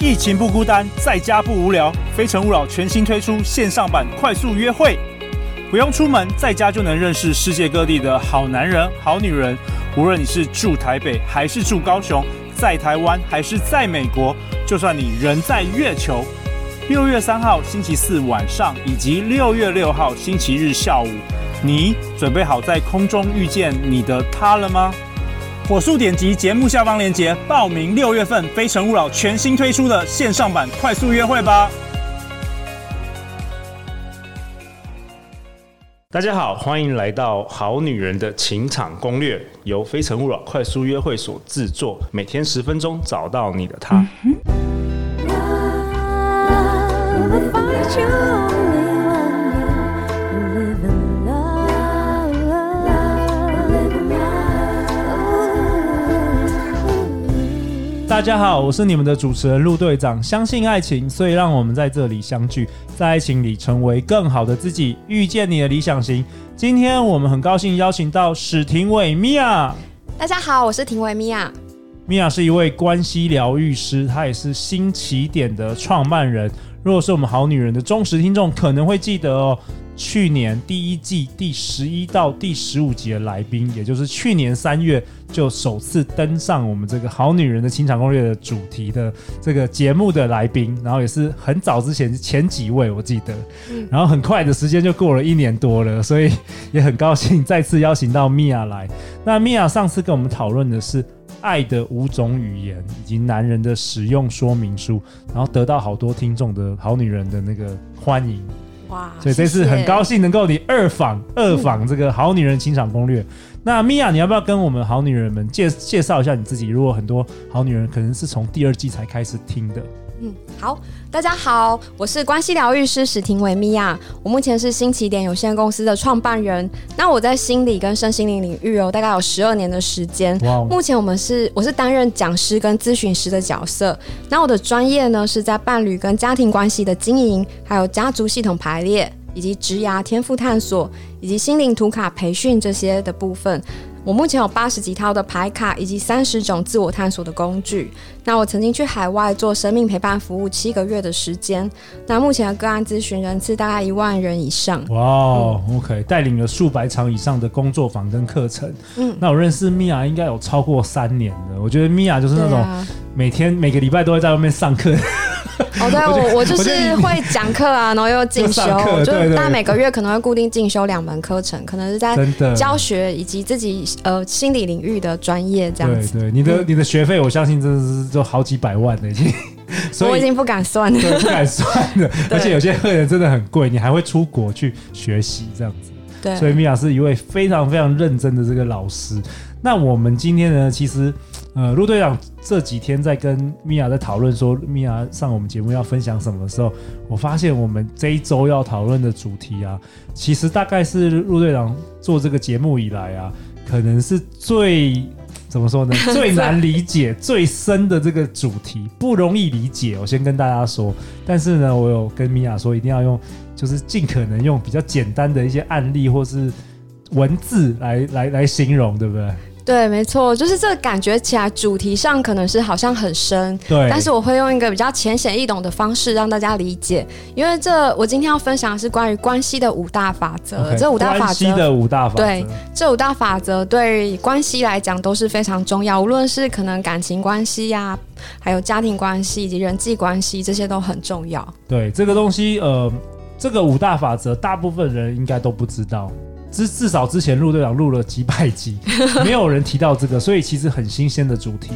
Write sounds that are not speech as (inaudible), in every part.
疫情不孤单，在家不无聊。非诚勿扰全新推出线上版快速约会，不用出门，在家就能认识世界各地的好男人、好女人。无论你是住台北还是住高雄，在台湾还是在美国，就算你人在月球。六月三号星期四晚上，以及六月六号星期日下午，你准备好在空中遇见你的他了吗？火速点击节目下方链接报名六月份《非诚勿扰》全新推出的线上版快速约会吧！大家好，欢迎来到《好女人的情场攻略》，由《非诚勿扰》快速约会所制作，每天十分钟，找到你的他。大家好，我是你们的主持人陆队长。相信爱情，所以让我们在这里相聚，在爱情里成为更好的自己，遇见你的理想型。今天我们很高兴邀请到史廷伟米娅。大家好，我是廷伟米娅。米娅是一位关系疗愈师，她也是新起点的创办人。如果是我们好女人的忠实听众，可能会记得哦。去年第一季第十一到第十五集的来宾，也就是去年三月就首次登上我们这个《好女人的情场攻略》的主题的这个节目的来宾，然后也是很早之前前几位我记得，然后很快的时间就过了一年多了，所以也很高兴再次邀请到米娅来。那米娅上次跟我们讨论的是爱的五种语言以及男人的使用说明书，然后得到好多听众的好女人的那个欢迎。哇！所以这次很高兴能够你二访二访这个好女人情场攻略。那米娅，你要不要跟我们好女人们介介绍一下你自己？如果很多好女人可能是从第二季才开始听的。嗯，好，大家好，我是关系疗愈师史婷维米娅，我目前是新起点有限公司的创办人。那我在心理跟身心灵领域哦，大概有十二年的时间。目前我们是我是担任讲师跟咨询师的角色。那我的专业呢是在伴侣跟家庭关系的经营，还有家族系统排列，以及职涯天赋探索，以及心灵图卡培训这些的部分。我目前有八十几套的牌卡，以及三十种自我探索的工具。那我曾经去海外做生命陪伴服务七个月的时间。那目前的个案咨询人次大概一万人以上。哇、wow，OK，带领了数百场以上的工作坊跟课程。嗯，那我认识米娅应该有超过三年了。我觉得米娅就是那种每天每个礼拜都会在外面上课。哦，对，(laughs) 我我就是会讲课啊，然后又进修，就大概每个月可能会固定进修两门课程，可能是在教学以及自己呃心理领域的专业这样子。对对，你的、嗯、你的学费，我相信真的是就好几百万的已经，(laughs) 所以我已经不敢算了，对，不敢算了。(laughs) 而且有些课程真的很贵，你还会出国去学习这样子。对，所以米娅是一位非常非常认真的这个老师。那我们今天呢，其实。呃，陆队长这几天在跟米娅在讨论说，米娅上我们节目要分享什么的时候，我发现我们这一周要讨论的主题啊，其实大概是陆队长做这个节目以来啊，可能是最 (laughs) 怎么说呢？最难理解、最深的这个主题，不容易理解。我先跟大家说，但是呢，我有跟米娅说，一定要用，就是尽可能用比较简单的一些案例或是文字来来来形容，对不对？对，没错，就是这个感觉起来，主题上可能是好像很深，对，但是我会用一个比较浅显易懂的方式让大家理解，因为这我今天要分享的是关于关系的五大法则，okay, 这五大法则，的五大法则，对，这五大法则对关系来讲都是非常重要，无论是可能感情关系呀、啊，还有家庭关系以及人际关系，这些都很重要。对，这个东西，呃，这个五大法则，大部分人应该都不知道。至至少之前陆队长录了几百集，没有人提到这个，所以其实很新鲜的主题。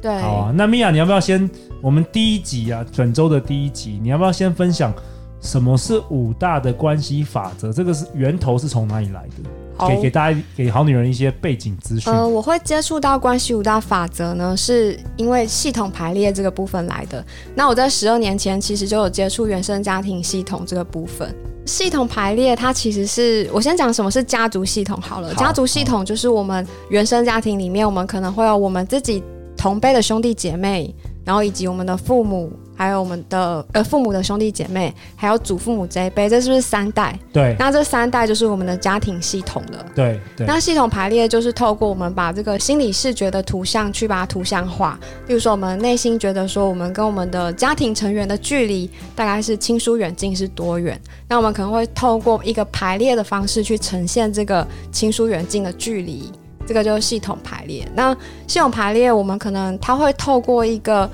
对，好啊。那米娅，你要不要先？我们第一集啊，本周的第一集，你要不要先分享什么是五大的关系法则？这个是源头是从哪里来的？给给大家给好女人一些背景资讯。呃，我会接触到关系五大法则呢，是因为系统排列这个部分来的。那我在十二年前其实就有接触原生家庭系统这个部分。系统排列，它其实是我先讲什么是家族系统好了。好，家族系统就是我们原生家庭里面，我们可能会有我们自己同辈的兄弟姐妹，然后以及我们的父母还有我们的呃父母的兄弟姐妹，还有祖父母这一辈，这是不是三代？对。那这三代就是我们的家庭系统了。对对。那系统排列就是透过我们把这个心理视觉的图像去把它图像化。例如说，我们内心觉得说，我们跟我们的家庭成员的距离大概是亲疏远近是多远？那我们可能会透过一个排列的方式去呈现这个亲疏远近的距离。这个就是系统排列。那系统排列，我们可能它会透过一个。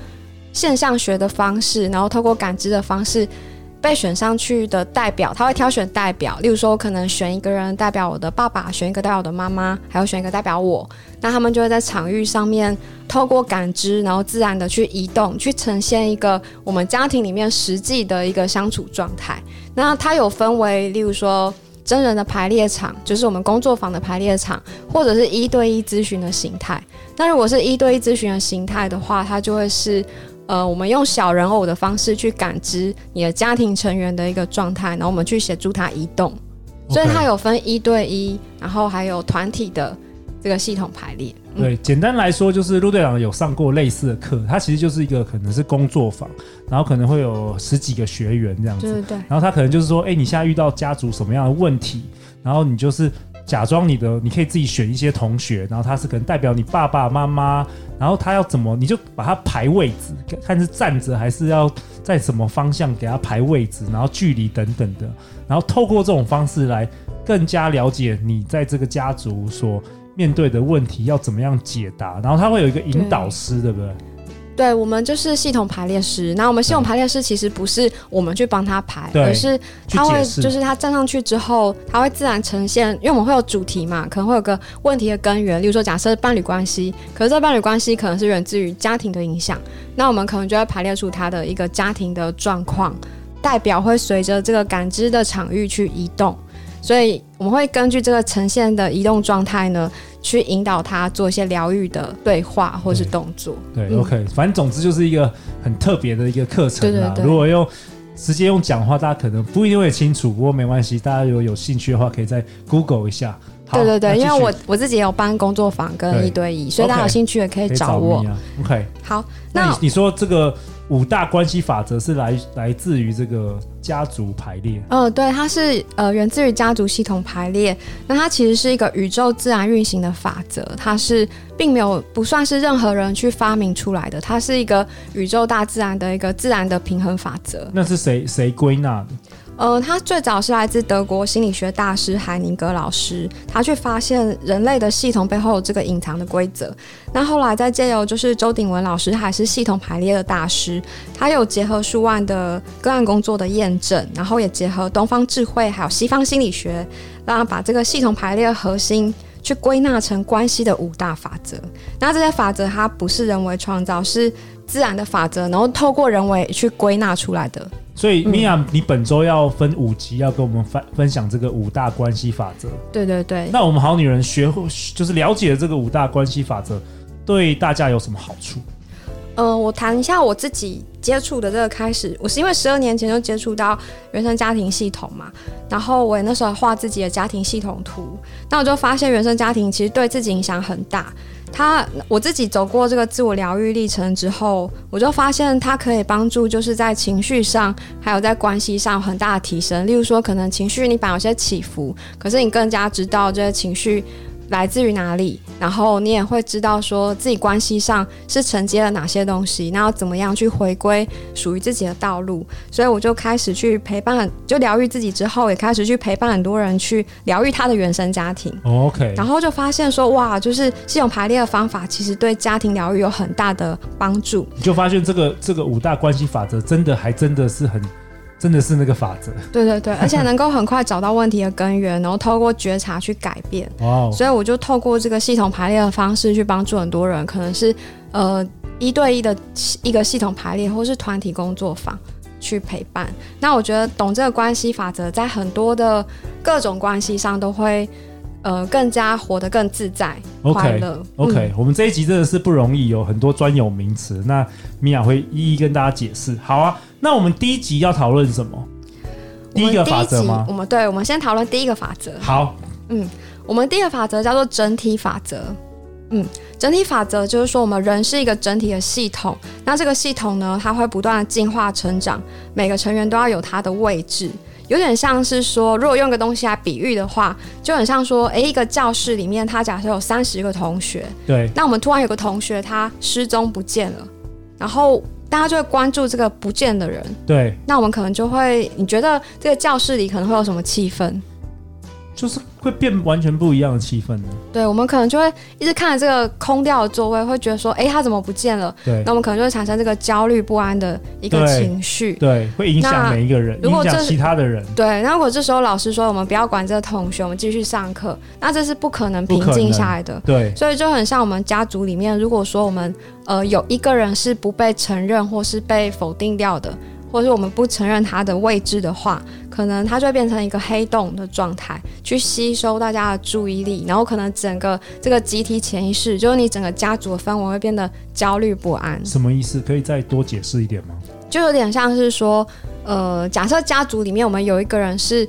现象学的方式，然后透过感知的方式被选上去的代表，他会挑选代表。例如说，我可能选一个人代表我的爸爸，选一个代表我的妈妈，还有选一个代表我。那他们就会在场域上面透过感知，然后自然的去移动，去呈现一个我们家庭里面实际的一个相处状态。那它有分为，例如说真人的排列场，就是我们工作坊的排列场，或者是一对一咨询的形态。那如果是一对一咨询的形态的话，它就会是。呃，我们用小人偶的方式去感知你的家庭成员的一个状态，然后我们去协助他移动。所以它有分一对一，然后还有团体的这个系统排列。对，简单来说就是陆队长有上过类似的课，它其实就是一个可能是工作坊，然后可能会有十几个学员这样子。对对对。然后他可能就是说，哎，你现在遇到家族什么样的问题，然后你就是。假装你的，你可以自己选一些同学，然后他是可能代表你爸爸妈妈，然后他要怎么，你就把他排位置，看是站着还是要在什么方向给他排位置，然后距离等等的，然后透过这种方式来更加了解你在这个家族所面对的问题要怎么样解答，然后他会有一个引导师，对不对？对，我们就是系统排列师。那我们系统排列师其实不是我们去帮他排，而是他会就是他站上去之后，他会自然呈现。因为我们会有主题嘛，可能会有个问题的根源。例如说，假设伴侣关系，可是这伴侣关系可能是源自于家庭的影响。那我们可能就会排列出他的一个家庭的状况，代表会随着这个感知的场域去移动。所以我们会根据这个呈现的移动状态呢，去引导他做一些疗愈的对话或是动作。对，OK，反正总之就是一个很特别的一个课程啦。如果用直接用讲话，大家可能不一定会清楚，不过没关系，大家如果有兴趣的话，可以再 Google 一下。对对对，因为我我自己也有办工作坊跟一对一，所以大家有兴趣也可以找我。找 OK，好，那你，你说这个。五大关系法则是来来自于这个家族排列。嗯、呃，对，它是呃源自于家族系统排列。那它其实是一个宇宙自然运行的法则，它是并没有不算是任何人去发明出来的，它是一个宇宙大自然的一个自然的平衡法则。那是谁谁归纳的？呃，他最早是来自德国心理学大师海宁格老师，他去发现人类的系统背后有这个隐藏的规则。那后来再借由就是周鼎文老师，还是系统排列的大师，他有结合数万的个案工作的验证，然后也结合东方智慧还有西方心理学，让他把这个系统排列的核心去归纳成关系的五大法则。那这些法则它不是人为创造，是自然的法则，然后透过人为去归纳出来的。所以，米娅，你本周要分五集，要跟我们分分享这个五大关系法则。对对对。那我们好女人学会就是了解这个五大关系法则，对大家有什么好处？嗯、呃，我谈一下我自己接触的这个开始，我是因为十二年前就接触到原生家庭系统嘛，然后我也那时候画自己的家庭系统图，那我就发现原生家庭其实对自己影响很大。他我自己走过这个自我疗愈历程之后，我就发现它可以帮助，就是在情绪上，还有在关系上很大的提升。例如说，可能情绪你本来有些起伏，可是你更加知道这些情绪。来自于哪里？然后你也会知道说自己关系上是承接了哪些东西，那要怎么样去回归属于自己的道路？所以我就开始去陪伴，就疗愈自己之后，也开始去陪伴很多人去疗愈他的原生家庭。OK，然后就发现说，哇，就是系统排列的方法，其实对家庭疗愈有很大的帮助。你就发现这个这个五大关系法则，真的还真的是很。真的是那个法则，对对对，(laughs) 而且能够很快找到问题的根源，然后透过觉察去改变。(laughs) 哦所以我就透过这个系统排列的方式去帮助很多人，可能是呃一对一的一个系统排列，或是团体工作坊去陪伴。那我觉得懂这个关系法则，在很多的各种关系上都会呃更加活得更自在、快乐。OK，嗯，我们这一集真的是不容易，有很多专有名词，那米娅会一一跟大家解释。好啊。那我们第一集要讨论什么？第一个法则吗？我们对，我们先讨论第一个法则。好，嗯，我们第一个法则叫做整体法则。嗯，整体法则就是说，我们人是一个整体的系统。那这个系统呢，它会不断的进化成长，每个成员都要有它的位置。有点像是说，如果用个东西来比喻的话，就很像说，诶，一个教室里面，他假设有三十个同学，对。那我们突然有个同学他失踪不见了，然后大家就会关注这个不见的人，对。那我们可能就会，你觉得这个教室里可能会有什么气氛？就是会变完全不一样的气氛呢。对，我们可能就会一直看着这个空掉的座位，会觉得说，哎，他怎么不见了？对，那我们可能就会产生这个焦虑不安的一个情绪。对，会影响每一个人，影响其他的人。对，那如果这时候老师说我们不要管这个同学，我们继续上课，那这是不可能平静下来的。对，所以就很像我们家族里面，如果说我们呃有一个人是不被承认或是被否定掉的。或者是我们不承认他的位置的话，可能它就会变成一个黑洞的状态，去吸收大家的注意力，然后可能整个这个集体潜意识，就是你整个家族的氛围会变得焦虑不安。什么意思？可以再多解释一点吗？就有点像是说，呃，假设家族里面我们有一个人是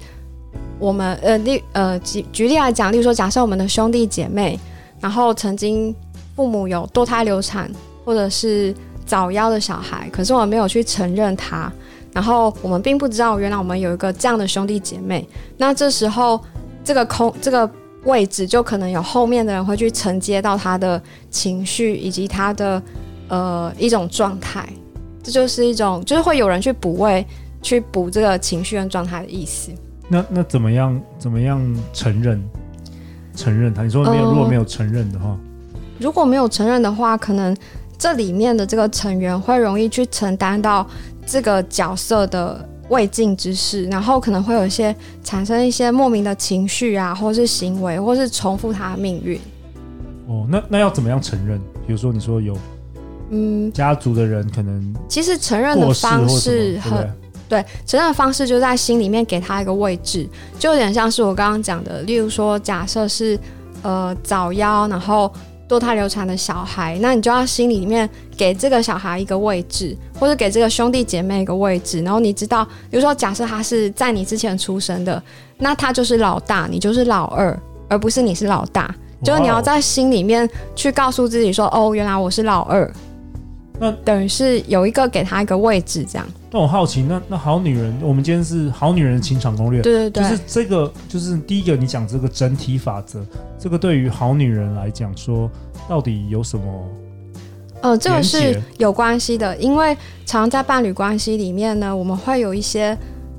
我们呃例呃举举例来讲，例如说，假设我们的兄弟姐妹，然后曾经父母有堕胎流产，或者是。早夭的小孩，可是我们没有去承认他，然后我们并不知道原来我们有一个这样的兄弟姐妹。那这时候，这个空这个位置就可能有后面的人会去承接到他的情绪以及他的呃一种状态，这就是一种就是会有人去补位，去补这个情绪跟状态的意思。那那怎么样怎么样承认 (coughs) 承认他？你说没有，呃，如果没有承认的话，如果没有承认的话，可能。这里面的这个成员会容易去承担到这个角色的未尽之事，然后可能会有一些产生一些莫名的情绪啊，或是行为，或是重复他的命运。哦，那那要怎么样承认？比如说你说有，嗯，家族的人可能其实承认的方式很对，对，承认的方式就在心里面给他一个位置，就有点像是我刚刚讲的，例如说假设是呃早夭，然后。堕胎流产的小孩，那你就要心里面给这个小孩一个位置，或者给这个兄弟姐妹一个位置。然后你知道，比如说，假设他是在你之前出生的，那他就是老大，你就是老二，而不是你是老大。就是你要在心里面去告诉自己说：“哦，原来我是老二。”那等于是有一个给他一个位置，这样。那我好奇，那那好女人，我们今天是好女人的情场攻略，对对对，就是这个，就是第一个你讲这个整体法则，这个对于好女人来讲说，到底有什么？呃，这个是有关系的，因为常在伴侣关系里面呢，我们会有一些。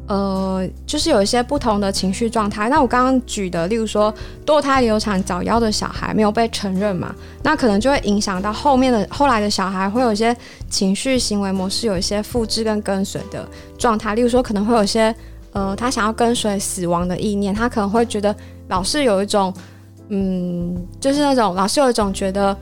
呃，就是有一些不同的情绪状态。那我刚刚举的，例如说堕胎流产早夭的小孩没有被承认嘛，那可能就会影响到后面的后来的小孩会有一些情绪行为模式，有一些复制跟跟随的状态。例如说，可能会有些呃，他想要跟随死亡的意念，他可能会觉得老是有一种嗯，就是那种老是有一种觉得。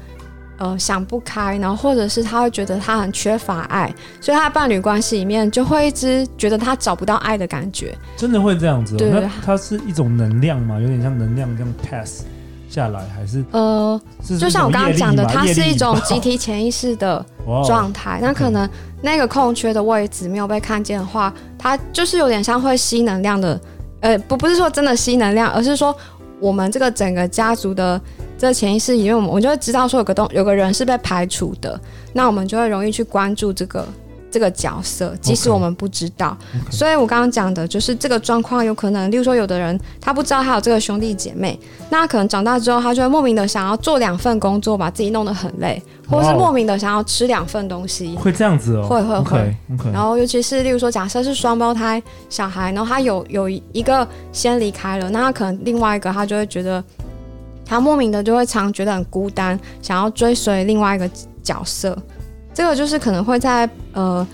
呃，想不开，然后或者是他会觉得他很缺乏爱，所以他的伴侣关系里面就会一直觉得他找不到爱的感觉。真的会这样子？哦？对，那它是一种能量吗？有点像能量这样 pass 下来，还是呃就像我刚刚讲的，它是一种集体潜意识的 (laughs) 状态。那可能那个空缺的位置没有被看见的话，它就是有点像会吸能量的。呃，不，不是说真的吸能量，而是说我们这个整个家族的。这潜意识，因为我们我就会知道说有个东有个人是被排除的，那我们就会容易去关注这个这个角色，即使我们不知道。Okay. Okay. 所以我刚刚讲的就是这个状况有可能，例如说有的人他不知道他有这个兄弟姐妹，那可能长大之后他就会莫名的想要做两份工作，把自己弄得很累，或者是莫名的想要吃两份东西，会这样子哦，会会会。Okay. 然后尤其是例如说，假设是双胞胎小孩，然后他有有一个先离开了，那他可能另外一个他就会觉得。他莫名的就会常觉得很孤单，想要追随另外一个角色，这个就是可能会在呃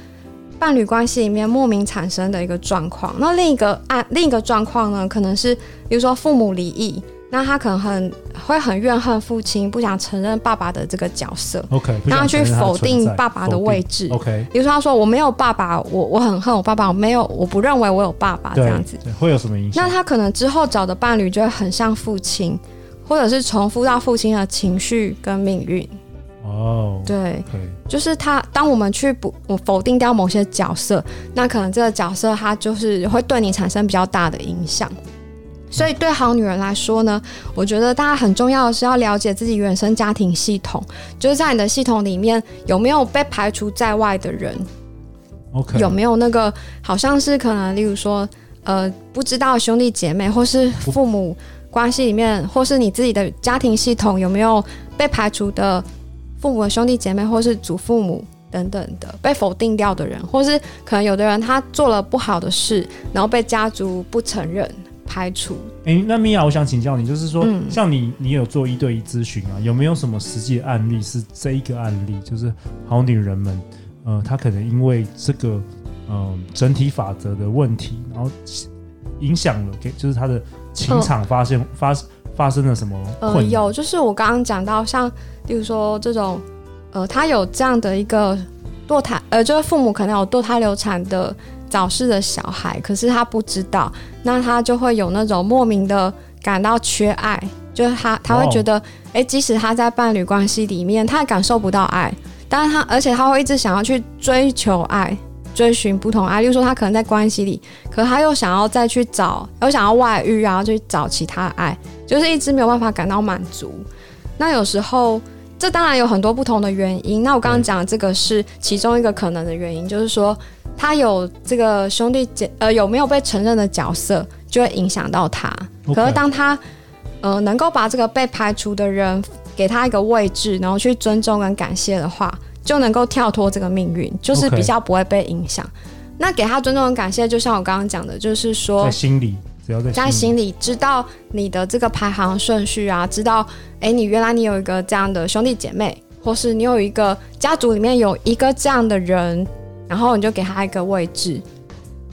伴侣关系里面莫名产生的一个状况。那另一个案另一个状况呢，可能是比如说父母离异，那他可能很会很怨恨父亲，不想承认爸爸的这个角色。OK，让他去否定爸爸的位置。OK，比如说他说我没有爸爸，我我很恨我爸爸，我没有我不认为我有爸爸这样子，会有什么影响？那他可能之后找的伴侣就会很像父亲。或者是重复到父亲的情绪跟命运哦，oh, 对就是他。当我们去不否定掉某些角色，那可能这个角色他就是会对你产生比较大的影响。所以对好女人来说呢，我觉得大家很重要的是要了解自己原生家庭系统，就是在你的系统里面有没有被排除在外的人，OK，有没有那个好像是可能，例如说，呃，不知道兄弟姐妹或是父母关系里面，或是你自己的家庭系统有没有被排除的父母的兄弟姐妹或是祖父母等等的被否定掉的人，或是可能有的人他做了不好的事，然后被家族不承认。排除。哎、欸，那米娅，我想请教你，就是说，嗯、像你，你有做一对一咨询啊？有没有什么实际案例是这一个案例，就是好女人们，呃，她可能因为这个，嗯、呃，整体法则的问题，然后影响了给，就是她的情场发现、呃、发发生了什么？呃，有，就是我刚刚讲到，像，例如说这种，呃，他有这样的一个堕胎，呃，就是父母可能有堕胎流产的。早逝的小孩，可是他不知道，那他就会有那种莫名的感到缺爱，就是他他会觉得，哎、oh. 欸，即使他在伴侣关系里面，他也感受不到爱，但是他而且他会一直想要去追求爱，追寻不同爱，例如说他可能在关系里，可是他又想要再去找，又想要外遇，然后去找其他爱，就是一直没有办法感到满足。那有时候，这当然有很多不同的原因。那我刚刚讲的这个是其中一个可能的原因，就是说。他有这个兄弟姐呃有没有被承认的角色，就会影响到他。可是当他呃能够把这个被排除的人给他一个位置，然后去尊重跟感谢的话，就能够跳脱这个命运，就是比较不会被影响。那给他尊重跟感谢，就像我刚刚讲的，就是说在心里，只要在在心里知道你的这个排行顺序啊，知道哎你原来你有一个这样的兄弟姐妹，或是你有一个家族里面有一个这样的人。然后你就给他一个位置。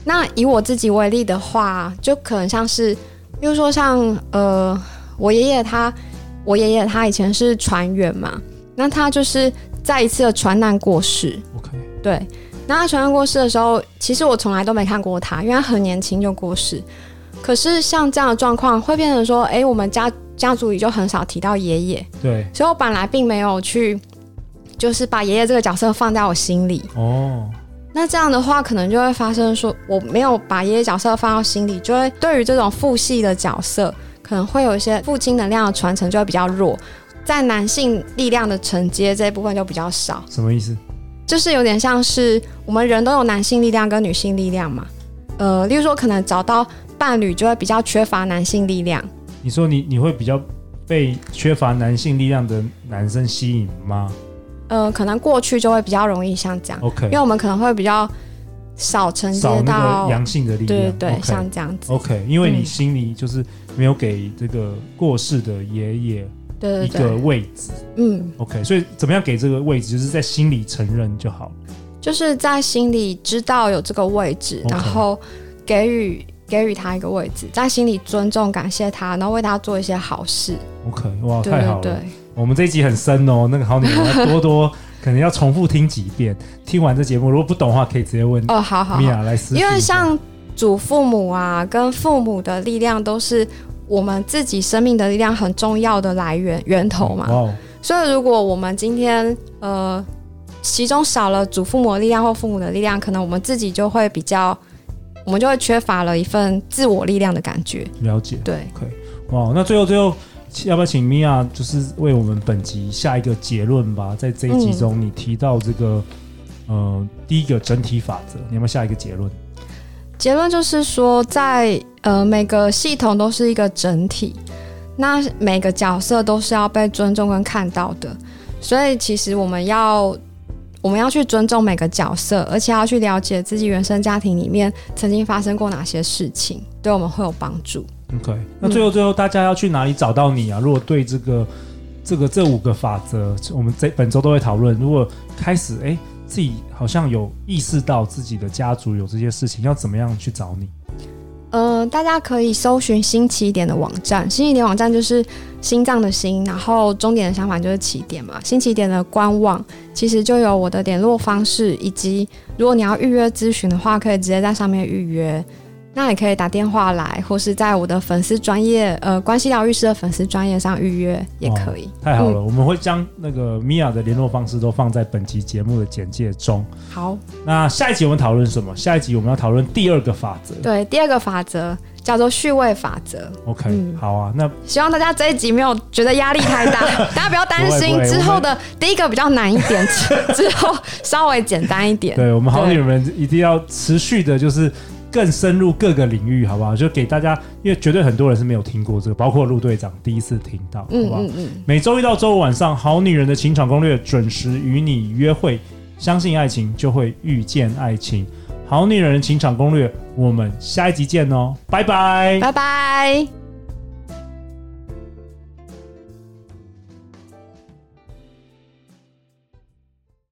那以我自己为例的话，就可能像是，比如说像呃，我爷爷他，我爷爷他以前是船员嘛，那他就是在一次的传难过世。OK。对，那他传难过世的时候，其实我从来都没看过他，因为他很年轻就过世。可是像这样的状况，会变成说，哎，我们家家族里就很少提到爷爷。对。所以我本来并没有去，就是把爷爷这个角色放在我心里。哦。那这样的话，可能就会发生说，我没有把爷爷角色放到心里，就会对于这种父系的角色，可能会有一些父亲能量的传承就会比较弱，在男性力量的承接这一部分就比较少。什么意思？就是有点像是我们人都有男性力量跟女性力量嘛。呃，例如说，可能找到伴侣就会比较缺乏男性力量。你说你你会比较被缺乏男性力量的男生吸引吗？呃，可能过去就会比较容易像这样，OK，因为我们可能会比较少承接到阳性的力量，对对像这样子，OK，因为你心里就是没有给这个过世的爷爷一个位置，嗯，OK，所以怎么样给这个位置，就是在心里承认就好，就是在心里知道有这个位置然后给予给予他一个位置，在心里尊重感谢他，然后为他做一些好事，OK，哇，对对对，太好了。我们这一集很深哦，那个好女人要多多可能要重复听几遍。听完这节目，如果不懂的话，可以直接问 (laughs) 哦。好好，米娅来私。因为像祖父母啊，跟父母的力量都是我们自己生命的力量很重要的来源源头嘛。哦。所以如果我们今天呃其中少了祖父母的力量或父母的力量，可能我们自己就会比较，我们就会缺乏了一份自我力量的感觉。了解。对。可以。哇，那最后最后。要不要请米娅就是为我们本集下一个结论吧？在这一集中，你提到这个、嗯、呃第一个整体法则，你有没有下一个结论？结论就是说在，在呃每个系统都是一个整体，那每个角色都是要被尊重跟看到的。所以其实我们要我们要去尊重每个角色，而且要去了解自己原生家庭里面曾经发生过哪些事情，对我们会有帮助。OK，那最后最后大家要去哪里找到你啊？如果对这个这个这五个法则，我们这本周都会讨论。如果开始哎，自己好像有意识到自己的家族有这些事情，要怎么样去找你？呃，大家可以搜寻新起点的网站，新起点网站就是心脏的心，然后终点的想法就是起点嘛。新起点的官网其实就有我的联络方式，以及如果你要预约咨询的话，可以直接在上面预约。那也可以打电话来，或是在我的粉丝专业，呃，关系疗愈师的粉丝专业上预约也可以。哦、太好了，嗯、我们会将那个 Mia 的联络方式都放在本期节目的简介中。好，那下一集我们讨论什么？下一集我们要讨论第二个法则。对，第二个法则叫做序位法则。OK，、嗯、好啊。那希望大家这一集没有觉得压力太大，(laughs) 大家不要担心。之后的第一个比较难一点，之后稍微简单一点。(laughs) 对，我们好女人们一定要持续的，就是。更深入各个领域，好不好？就给大家，因为绝对很多人是没有听过这个，包括陆队长第一次听到，好不好？嗯嗯嗯。每周一到周五晚上，《好女人的情场攻略》准时与你约会，相信爱情就会遇见爱情，《好女人的情场攻略》，我们下一集见哦，拜拜，拜拜。